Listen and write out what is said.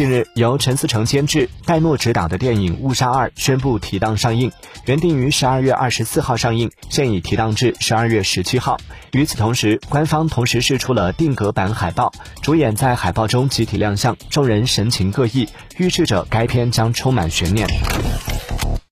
近日，由陈思诚监制、戴诺执导的电影《误杀二》宣布提档上映，原定于十二月二十四号上映，现已提档至十二月十七号。与此同时，官方同时释出了定格版海报，主演在海报中集体亮相，众人神情各异，预示着该片将充满悬念。